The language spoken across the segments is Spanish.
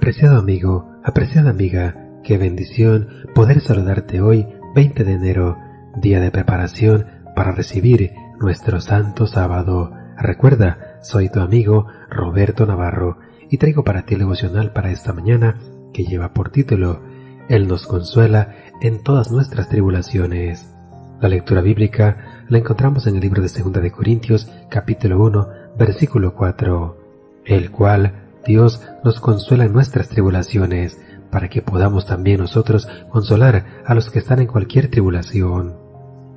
Apreciado amigo, apreciada amiga, qué bendición poder saludarte hoy, 20 de enero, día de preparación para recibir nuestro santo sábado. Recuerda, soy tu amigo Roberto Navarro y traigo para ti el devocional para esta mañana que lleva por título Él nos consuela en todas nuestras tribulaciones. La lectura bíblica la encontramos en el libro de Segunda de Corintios, capítulo 1, versículo 4, el cual Dios nos consuela en nuestras tribulaciones, para que podamos también nosotros consolar a los que están en cualquier tribulación.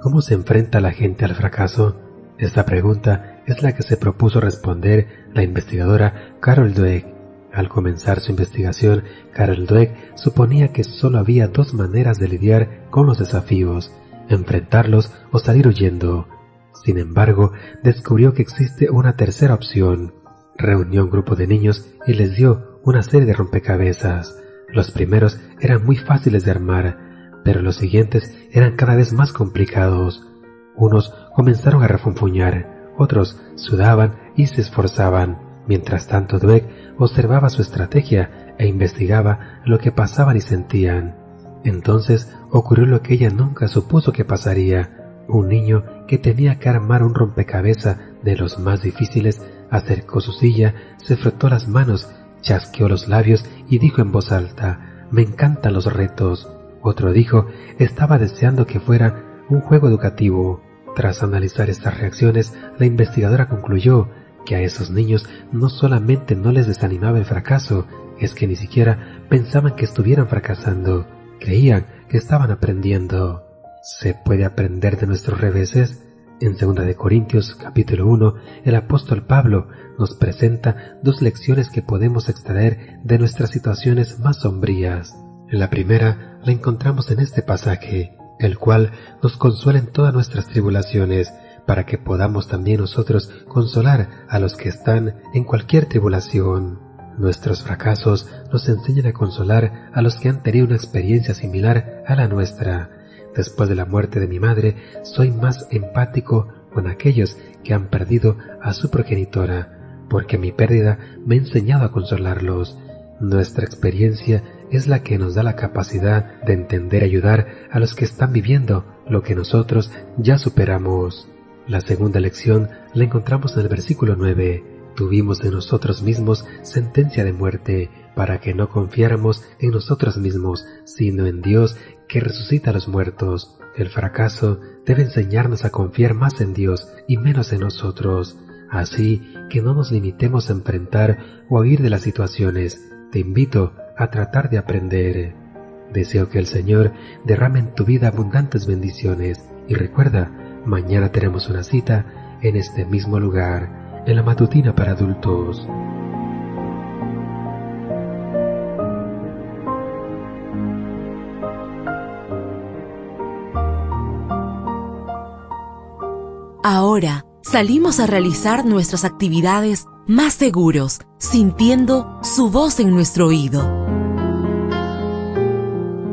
¿Cómo se enfrenta la gente al fracaso? Esta pregunta es la que se propuso responder la investigadora Carol Dweck. Al comenzar su investigación, Carol Dweck suponía que solo había dos maneras de lidiar con los desafíos, enfrentarlos o salir huyendo. Sin embargo, descubrió que existe una tercera opción, reunió un grupo de niños y les dio una serie de rompecabezas. Los primeros eran muy fáciles de armar, pero los siguientes eran cada vez más complicados. Unos comenzaron a refunfuñar, otros sudaban y se esforzaban. Mientras tanto, Dweck observaba su estrategia e investigaba lo que pasaban y sentían. Entonces ocurrió lo que ella nunca supuso que pasaría. Un niño que tenía que armar un rompecabezas de los más difíciles acercó su silla, se frotó las manos, chasqueó los labios y dijo en voz alta, me encantan los retos. Otro dijo, estaba deseando que fuera un juego educativo. Tras analizar estas reacciones, la investigadora concluyó que a esos niños no solamente no les desanimaba el fracaso, es que ni siquiera pensaban que estuvieran fracasando, creían que estaban aprendiendo. ¿Se puede aprender de nuestros reveses? En 2 de Corintios capítulo 1, el apóstol Pablo nos presenta dos lecciones que podemos extraer de nuestras situaciones más sombrías. La primera la encontramos en este pasaje, el cual nos consuela en todas nuestras tribulaciones, para que podamos también nosotros consolar a los que están en cualquier tribulación. Nuestros fracasos nos enseñan a consolar a los que han tenido una experiencia similar a la nuestra, Después de la muerte de mi madre, soy más empático con aquellos que han perdido a su progenitora, porque mi pérdida me ha enseñado a consolarlos. Nuestra experiencia es la que nos da la capacidad de entender y ayudar a los que están viviendo lo que nosotros ya superamos. La segunda lección la encontramos en el versículo 9. Tuvimos en nosotros mismos sentencia de muerte, para que no confiáramos en nosotros mismos, sino en Dios que resucita a los muertos. El fracaso debe enseñarnos a confiar más en Dios y menos en nosotros, así que no nos limitemos a enfrentar o a huir de las situaciones. Te invito a tratar de aprender. Deseo que el Señor derrame en tu vida abundantes bendiciones y recuerda, mañana tenemos una cita en este mismo lugar, en la matutina para adultos. Ahora salimos a realizar nuestras actividades más seguros, sintiendo su voz en nuestro oído.